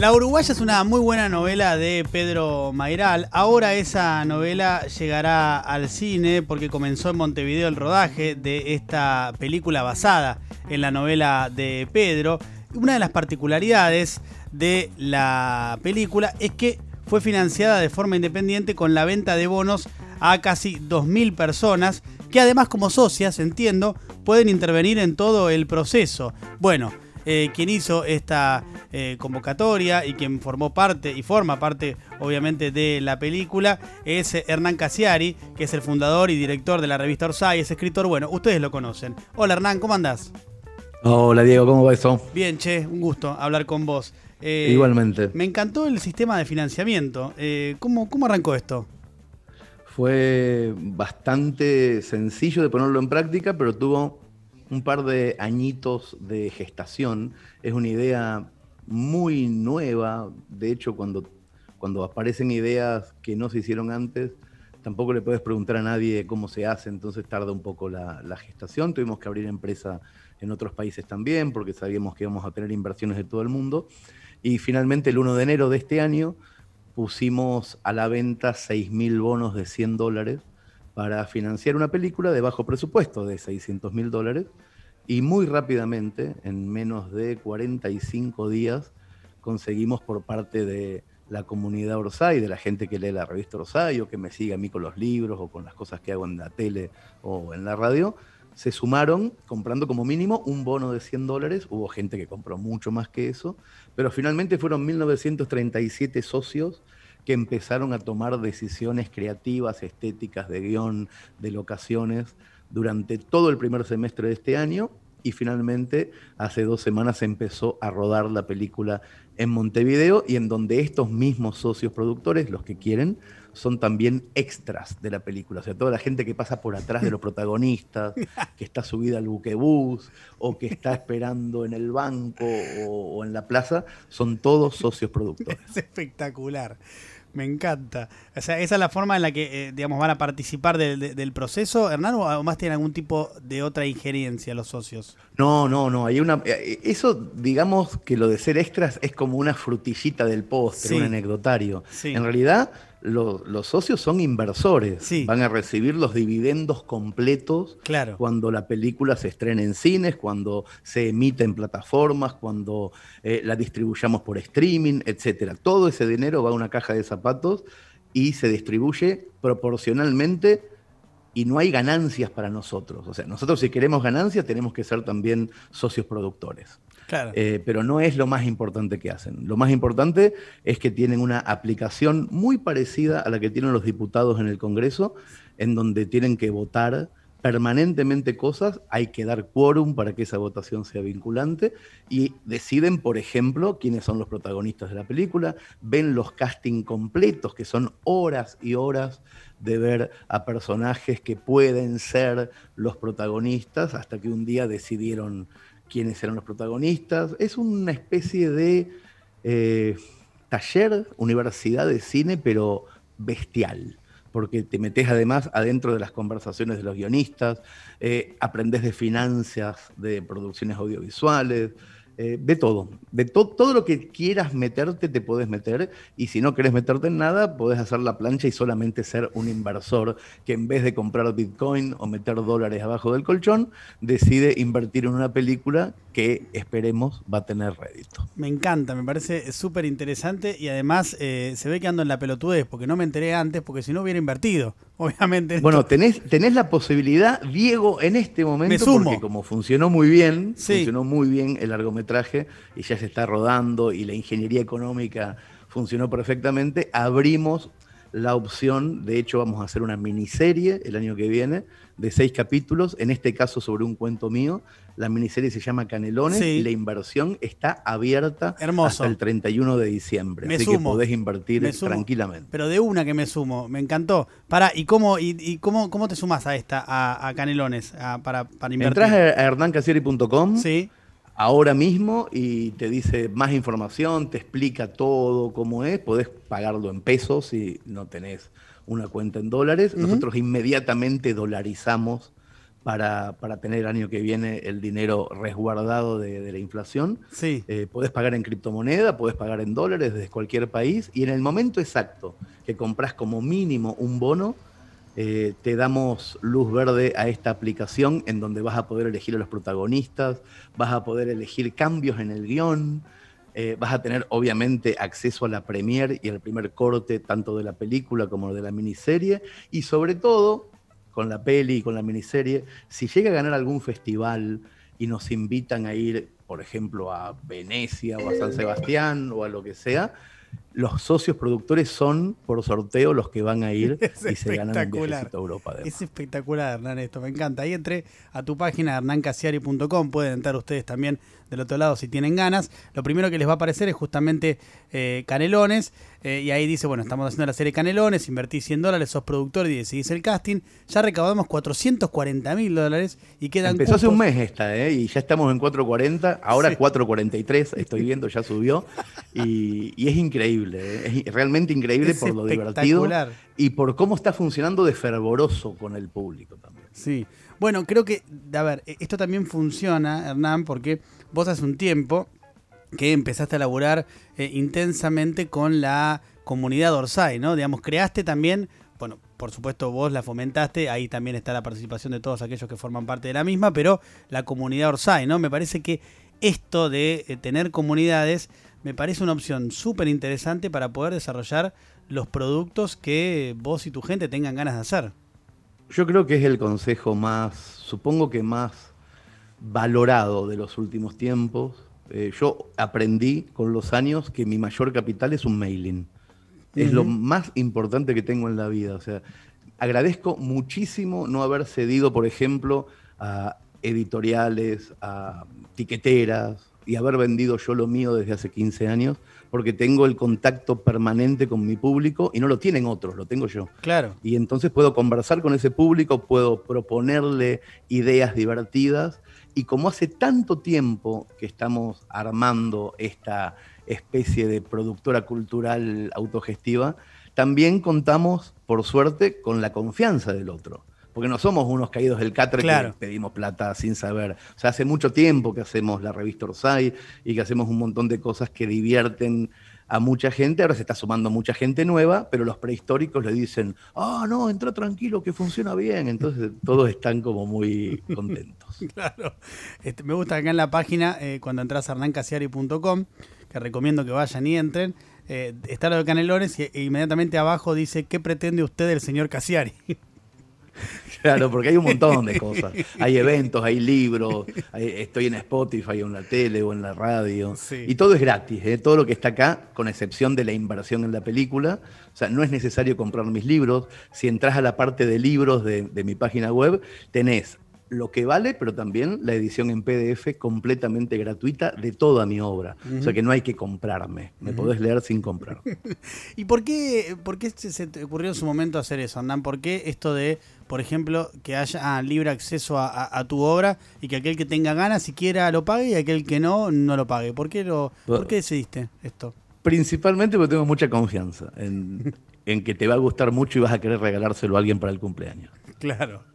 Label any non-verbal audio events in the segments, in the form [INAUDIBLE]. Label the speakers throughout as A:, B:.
A: La Uruguaya es una muy buena novela de Pedro Mairal. Ahora esa novela llegará al cine porque comenzó en Montevideo el rodaje de esta película basada en la novela de Pedro. Una de las particularidades de la película es que fue financiada de forma independiente con la venta de bonos a casi 2.000 personas que además como socias, entiendo, pueden intervenir en todo el proceso. Bueno, eh, quien hizo esta eh, convocatoria y quien formó parte y forma parte obviamente de la película es Hernán Casiari, que es el fundador y director de la revista Orsay, es escritor, bueno, ustedes lo conocen. Hola Hernán, ¿cómo andás?
B: Hola Diego, ¿cómo va eso?
A: Bien, che, un gusto hablar con vos.
B: Eh, Igualmente.
A: Me encantó el sistema de financiamiento. ¿cómo, ¿Cómo arrancó esto?
B: Fue bastante sencillo de ponerlo en práctica, pero tuvo un par de añitos de gestación. Es una idea muy nueva. De hecho, cuando, cuando aparecen ideas que no se hicieron antes, tampoco le puedes preguntar a nadie cómo se hace, entonces tarda un poco la, la, gestación. Tuvimos que abrir empresa en otros países también, porque sabíamos que íbamos a tener inversiones de todo el mundo. Y finalmente, el 1 de enero de este año, pusimos a la venta 6.000 bonos de 100 dólares para financiar una película de bajo presupuesto de 600 mil dólares y muy rápidamente, en menos de 45 días, conseguimos por parte de la comunidad Orsay, de la gente que lee la revista Orsay o que me sigue a mí con los libros o con las cosas que hago en la tele o en la radio, se sumaron comprando como mínimo un bono de 100 dólares. Hubo gente que compró mucho más que eso, pero finalmente fueron 1937 socios que empezaron a tomar decisiones creativas, estéticas, de guion, de locaciones durante todo el primer semestre de este año y finalmente hace dos semanas empezó a rodar la película en Montevideo y en donde estos mismos socios productores, los que quieren, son también extras de la película. O sea, toda la gente que pasa por atrás de los protagonistas, [LAUGHS] que está subida al buquebús o que está esperando en el banco o, o en la plaza, son todos socios productores.
A: Es espectacular. Me encanta. O sea, esa es la forma en la que, eh, digamos, van a participar del proceso, Hernán, o más tienen algún tipo de otra injerencia los socios.
B: No, no, no. Hay una. Eh, eso, digamos que lo de ser extras es como una frutillita del postre, un anecdotario. En realidad, los socios son inversores. Van a recibir los dividendos completos cuando la película se estrene en cines, cuando se emite en plataformas, cuando eh, la distribuyamos por streaming, etc. Todo ese dinero va a una caja de zapatos y se distribuye proporcionalmente y no hay ganancias para nosotros. O sea, nosotros si queremos ganancias tenemos que ser también socios productores. Eh, pero no es lo más importante que hacen. Lo más importante es que tienen una aplicación muy parecida a la que tienen los diputados en el Congreso, en donde tienen que votar permanentemente cosas, hay que dar quórum para que esa votación sea vinculante y deciden, por ejemplo, quiénes son los protagonistas de la película, ven los casting completos, que son horas y horas de ver a personajes que pueden ser los protagonistas, hasta que un día decidieron quiénes eran los protagonistas. Es una especie de eh, taller, universidad de cine, pero bestial, porque te metes además adentro de las conversaciones de los guionistas, eh, aprendes de finanzas, de producciones audiovisuales, eh, de todo. De todo lo que quieras meterte, te puedes meter. Y si no quieres meterte en nada, puedes hacer la plancha y solamente ser un inversor que en vez de comprar Bitcoin o meter dólares abajo del colchón, decide invertir en una película que esperemos va a tener rédito.
A: Me encanta, me parece súper interesante y además eh, se ve que ando en la pelotudez porque no me enteré antes porque si no hubiera invertido, [LAUGHS] obviamente.
B: Bueno, tenés, tenés la posibilidad, Diego, en este momento, porque como funcionó muy bien, funcionó muy bien el largometraje y ya se está rodando y la ingeniería económica funcionó perfectamente, abrimos la opción, de hecho vamos a hacer una miniserie el año que viene de seis capítulos, en este caso sobre un cuento mío. La miniserie se llama Canelones y la inversión está abierta hasta el 31 de diciembre. así que podés invertir tranquilamente.
A: Pero de una que me sumo, me encantó. Para, ¿y cómo, y, cómo, cómo te sumas a esta, a, Canelones, para, para invertir?
B: Entrás a. Sí ahora mismo y te dice más información, te explica todo cómo es, podés pagarlo en pesos si no tenés una cuenta en dólares. Nosotros inmediatamente dolarizamos para, tener el año que viene el dinero resguardado de, la inflación. Sí. Eh, podés pagar en criptomoneda, podés pagar en dólares desde cualquier país y en el momento exacto que compras como mínimo un bono, eh, te damos luz verde a esta aplicación en donde vas a poder elegir a los protagonistas, vas a poder elegir cambios en el guion, eh, vas a tener obviamente acceso a la premier y al primer corte tanto de la película como de la miniserie. Y sobre todo con la peli y con la miniserie, si llega a ganar algún festival y nos invitan a ir, por ejemplo, a Venecia o a San Sebastián o a lo que sea, los socios productores son por sorteo los que van a ir [LAUGHS] y se ganan un viajecito a Europa.
A: Es espectacular, Hernán, esto me encanta. Ahí entre a tu página hernancasiari.com, pueden entrar ustedes también del otro lado si tienen ganas. Lo primero que les va a aparecer es justamente eh, Canelones. Eh, y ahí dice, bueno, estamos haciendo la serie Canelones, invertí 100 dólares, sos productor y decidís el casting. Ya recaudamos 440 mil dólares y quedan
B: Empezó hace un mes esta, ¿eh? Y ya estamos en 440, ahora 443, estoy viendo, ya subió. [LAUGHS] Y, es increíble, ¿eh? es realmente increíble por lo divertido y por cómo está funcionando de fervoroso con el público también.
A: Sí, bueno, creo que, a ver, e-, esto también funciona, Hernán, porque vos hace un tiempo que empezaste a laburar eh, intensamente con la comunidad Orsay, ¿no? Digamos, creaste también, bueno, por supuesto vos la fomentaste, ahí también está la participación de todos aquellos que forman parte de la misma, pero la comunidad Orsay, ¿no? Me parece que esto de eh, tener comunidades me parece una opción súper interesante para poder desarrollar los productos que vos y tu gente tengan ganas de hacer.
B: Yo creo que es el consejo más, supongo que más valorado de los últimos tiempos. Eh, yo aprendí con los años que mi mayor capital es un mailing. Es lo más importante que tengo en la vida. O sea, agradezco muchísimo no haber cedido, por ejemplo, a editoriales, a tiqueteras y haber vendido yo lo mío desde hace 15 años, porque tengo el contacto permanente con mi público y no lo tienen otros, lo tengo yo.
A: Claro.
B: Y entonces puedo conversar con ese público, puedo proponerle ideas divertidas y como hace tanto tiempo que estamos armando esta especie de productora cultural autogestiva, también contamos, por suerte, con la confianza del otro. Porque no somos unos caídos del catre que pedimos plata sin saber. O sea, hace mucho tiempo que hacemos la revista Orsay y que hacemos un montón de cosas que divierten a mucha gente, ahora se está sumando mucha gente nueva, pero los prehistóricos le dicen, ah, no, entra tranquilo, que funciona bien. Entonces todos están como muy contentos. [LAUGHS]
A: claro. Este, me gusta acá en la página, eh, cuando entras a hernancasiari.com, que recomiendo que vayan y entren, eh, está lo de Canelones y e inmediatamente abajo dice, ¿qué pretende usted del señor Casiari? [LAUGHS] [LAUGHS]
B: Claro, porque hay un montón de cosas. Hay eventos, hay libros, estoy en Spotify o en la tele o en la radio. Y todo es gratis, ¿eh? todo lo que está acá, con excepción de la inversión en la película. O sea, no es necesario comprar mis libros. Si entras a la parte de libros de, de mi página web, tenés lo que vale, pero también la edición en PDF completamente gratuita de toda mi obra. O sea que no hay que comprarme, me podés leer sin comprar. [LAUGHS]
A: ¿Y por qué, por qué se te ocurrió en su momento hacer eso, Andan? ¿Por qué esto de, por ejemplo, que haya ah, libre acceso a, tu obra y que aquel que tenga ganas siquiera lo pague y aquel que no, no lo pague? ¿Por qué, lo, ¿por qué decidiste esto?
B: Principalmente porque tengo mucha confianza en, [LAUGHS] en que te va a gustar mucho y vas a querer regalárselo a alguien para el cumpleaños.
A: Claro.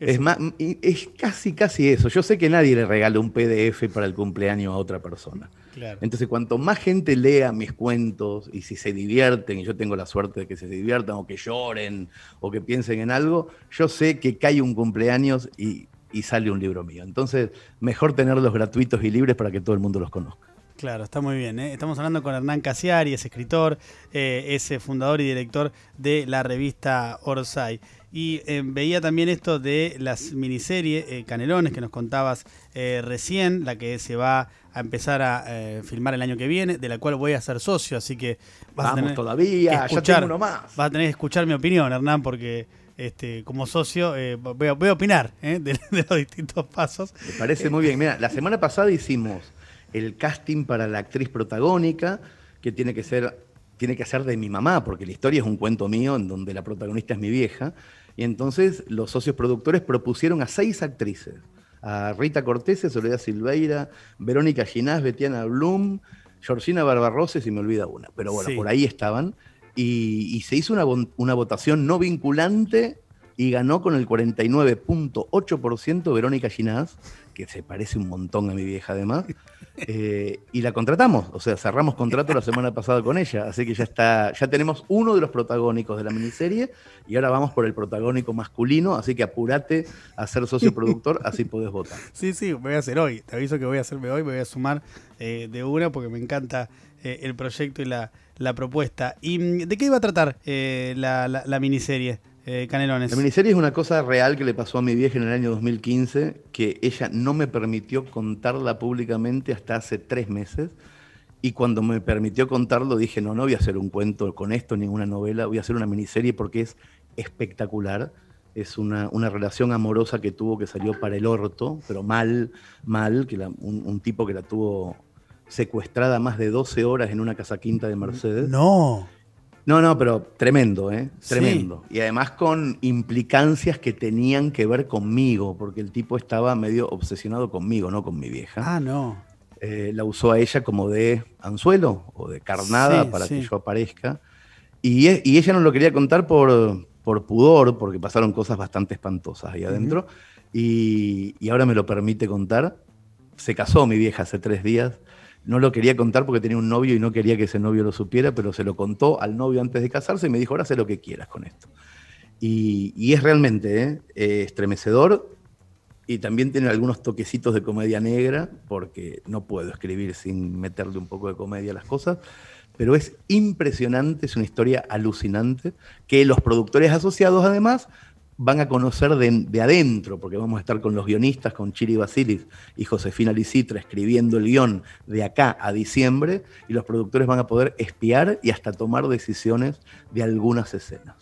B: Es, más, es casi, casi eso. Yo sé que nadie le regala un PDF para el cumpleaños a otra persona. Entonces, cuanto más gente lea mis cuentos y si se divierten, y yo tengo la suerte de que se diviertan o que lloren o que piensen en algo, yo sé que cae un cumpleaños y, sale un libro mío. Entonces, mejor tenerlos gratuitos y libres para que todo el mundo los conozca.
A: Claro, está muy bien. ¿eh? Estamos hablando con Hernán Casiari, es escritor, eh, es fundador y director de la revista Orsay. Y eh, veía también esto de las miniseries eh, Canelones que nos contabas eh, recién, la que se va a empezar a filmar el año que viene, de la cual voy a ser socio, así que
B: vas a tener todavía,
A: escuchar, ya tengo uno más. Vas a tener que escuchar mi opinión, Hernán, porque este, como socio voy a, opinar [LAUGHS] de, los distintos pasos.
B: Me parece muy bien. Mira, la semana pasada hicimos el casting para la actriz protagónica, que tiene que ser tiene que ser de mi mamá, porque la historia es un cuento mío en donde la protagonista es mi vieja. Y entonces los socios productores propusieron a seis actrices, a Rita Cortés, Soledad Silveira, Verónica Ginás, Betiana Blum, Georgina Barbarrosa, si me olvida una. Pero bueno, por ahí estaban. Y, se hizo una, una, votación no vinculante y ganó con el 49.8% Verónica Ginás, que se parece un montón a mi vieja además, eh, y la contratamos, o sea, cerramos contrato la semana pasada con ella, así que ya está, ya tenemos uno de los protagónicos de la miniserie y ahora vamos por el protagónico masculino, así que apúrate a ser socio productor, así podés votar.
A: Sí, sí, voy a hacer hoy, te aviso que voy a hacerme hoy, me voy a sumar eh, de una porque me encanta eh, el proyecto y la, propuesta. ¿Y mm, de qué iba a tratar la miniserie? Eh, Canelones.
B: La miniserie es una cosa real que le pasó a mi vieja en el año 2015, que ella no me permitió contarla públicamente hasta hace tres meses. Y cuando me permitió contarlo, dije, no, no voy a hacer un cuento con esto, ninguna novela, voy a hacer una miniserie porque es espectacular. Es una, relación amorosa que tuvo que salió para el orto, pero mal, mal, que un, un tipo que la tuvo secuestrada más de 12 horas en una casa quinta de Mercedes.
A: No.
B: No, no, pero tremendo, ¿eh? Tremendo. Y además con implicancias que tenían que ver conmigo, porque el tipo estaba medio obsesionado conmigo, no con mi vieja.
A: Ah, no.
B: Eh, la usó a ella como de anzuelo o de carnada para que yo aparezca. Y, e, y, ella no lo quería contar por, por pudor, porque pasaron cosas bastante espantosas ahí adentro. y, y ahora me lo permite contar. Se casó mi vieja hace tres días no lo quería contar porque tenía un novio y no quería que ese novio lo supiera, pero se lo contó al novio antes de casarse y me dijo, ahora sé lo que quieras con esto. Y, es realmente ¿eh? Eh, estremecedor y también tiene algunos toquecitos de comedia negra, porque no puedo escribir sin meterle un poco de comedia a las cosas, pero es impresionante, es una historia alucinante, que los productores asociados además van a conocer de, adentro, porque vamos a estar con los guionistas, con Chiri Basilis y Josefina Licitra escribiendo el guion de acá a diciembre, y los productores van a poder espiar y hasta tomar decisiones de algunas escenas.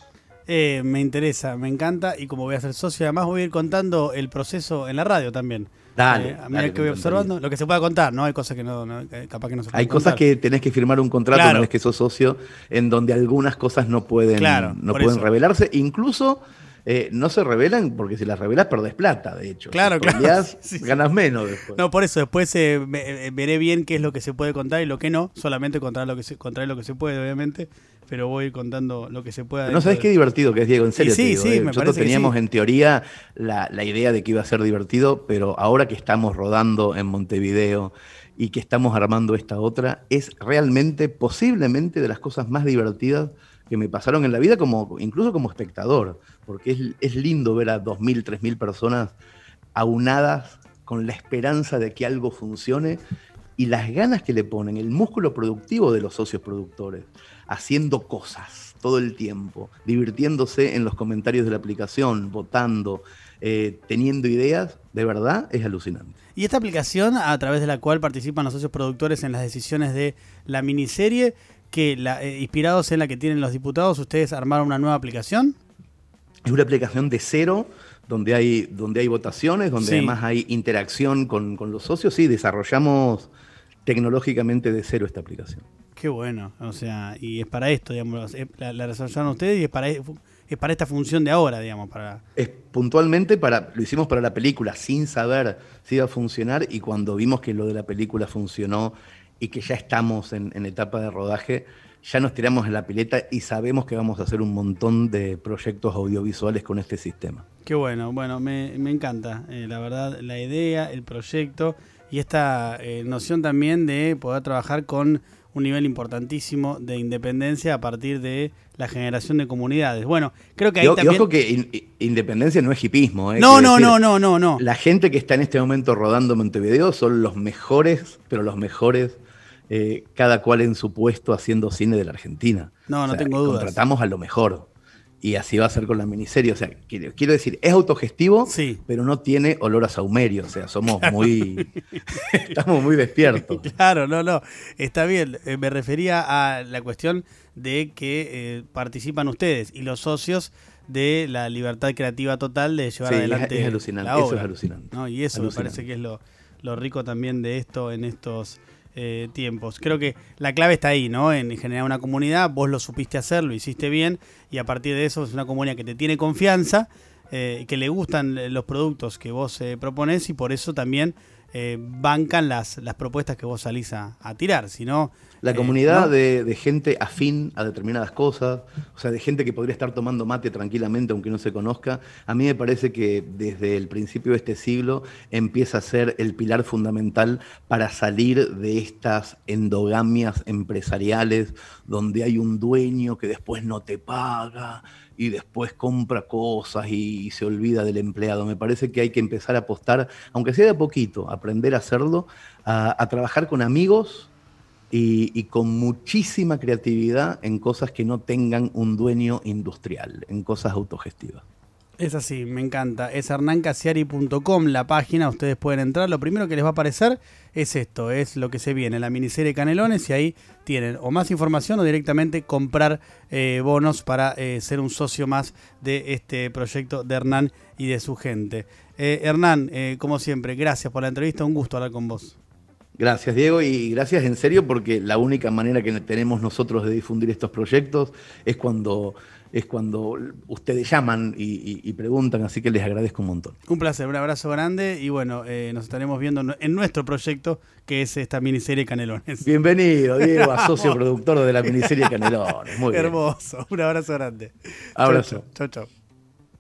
A: Eh, me interesa, me encanta, y como voy a ser socio, además voy a ir contando el proceso en la radio también.
B: Dale. Eh,
A: a medida que voy observando, lo que se pueda contar, ¿no? Hay cosas que no, capaz que no se
B: Hay cosas que tenés que firmar un contrato una vez que sos socio, en donde algunas cosas no pueden, no pueden revelarse, incluso eh, no se revelan porque si las revelas perdés plata, de hecho.
A: Claro,
B: claro. [LAUGHS] ganas menos después.
A: No, por eso después eh, eh, veré bien qué es lo que se puede contar y lo que no. Solamente contar lo que se, contar lo que se puede, obviamente. Pero voy contando lo que se pueda.
B: No sabes qué divertido que es, Diego, en serio. sí, sí, Nosotros teníamos en teoría la, la idea de que iba a ser divertido, pero ahora que estamos rodando en Montevideo y que estamos armando esta otra, es realmente, posiblemente, de las cosas más divertidas que me pasaron en la vida, como, incluso como espectador, porque es, lindo ver a 2.000, 3.000 personas aunadas con la esperanza de que algo funcione y las ganas que le ponen, el músculo productivo de los socios productores, haciendo cosas todo el tiempo, divirtiéndose en los comentarios de la aplicación, votando, eh, teniendo ideas, de verdad es alucinante.
A: Y esta aplicación a través de la cual participan los socios productores en las decisiones de la miniserie, que la, eh, inspirados en la que tienen los diputados, ustedes armaron una nueva aplicación.
B: Es una aplicación de cero, donde hay, donde hay votaciones, donde además hay interacción con, los socios. Sí, desarrollamos tecnológicamente de cero esta aplicación.
A: Qué bueno, o sea, y es para esto, digamos, la, la desarrollaron ustedes y es para, es para esta función de ahora, digamos, para...
B: Es puntualmente para, lo hicimos para la película, sin saber si iba a funcionar, y cuando vimos que lo de la película funcionó y que ya estamos en, etapa de rodaje, ya nos tiramos en la pileta y sabemos que vamos a hacer un montón de proyectos audiovisuales con este sistema.
A: Qué bueno, bueno, me, encanta, eh, la verdad, la idea, el proyecto y esta eh, noción también de poder trabajar con un nivel importantísimo de independencia a partir de la generación de comunidades. Bueno, creo que ahí también...
B: Y ojo que independencia no es hipismo.
A: ¿eh? No, no, no, no, no, no.
B: La gente que está en este momento rodando Montevideo son los mejores, pero los mejores eh, cada cual en su puesto haciendo cine de la Argentina.
A: No, no tengo dudas.
B: Contratamos a lo mejor. Y así va a ser con la miniserie. O sea, quiero, decir, es autogestivo,
A: sí.
B: pero no tiene olor a saumerio. O sea, somos muy. [LAUGHS] estamos muy despiertos.
A: Claro, no, no. Está bien. Eh, me refería a la cuestión de que eh, participan ustedes y los socios de la libertad creativa total de llevar adelante.
B: Es, alucinante. Eso es alucinante.
A: Y eso me parece que es lo, lo rico también de esto en estos eh, tiempos. Creo que la clave está ahí, ¿no? En generar una comunidad, vos lo supiste hacer, lo hiciste bien y a partir de eso es una comunidad que te tiene confianza, eh, que le gustan los productos que vos eh, propones y por eso también eh, bancan las, las propuestas que vos salís a, tirar, sino...
B: La comunidad de, gente afín a determinadas cosas, o sea, de gente que podría estar tomando mate tranquilamente aunque no se conozca, a mí me parece que desde el principio de este siglo empieza a ser el pilar fundamental para salir de estas endogamias empresariales donde hay un dueño que después no te paga, y después compra cosas y, se olvida del empleado. Me parece que hay que empezar a apostar, aunque sea de poquito, aprender a hacerlo, a, trabajar con amigos y, con muchísima creatividad en cosas que no tengan un dueño industrial, en cosas autogestivas.
A: Es así, me encanta. Es hernancasiari.com la página, ustedes pueden entrar. Lo primero que les va a aparecer es esto, es lo que se viene, la miniserie Canelones y ahí tienen o más información o directamente comprar eh, bonos para eh, ser un socio más de este proyecto de Hernán y de su gente. Eh, Hernán, como siempre, gracias por la entrevista, un gusto hablar con vos.
B: Gracias Diego y gracias en serio porque la única manera que tenemos nosotros de difundir estos proyectos es cuando es cuando ustedes llaman y, preguntan, así que les agradezco un montón.
A: Un placer, un abrazo grande y bueno, eh, nos estaremos viendo en nuestro proyecto que es esta miniserie Canelones.
B: Bienvenido, Diego, a [LAUGHS] socio productor de la miniserie Canelones.
A: Muy Hermoso, un abrazo grande.
B: Abrazo.
A: Chau, chau.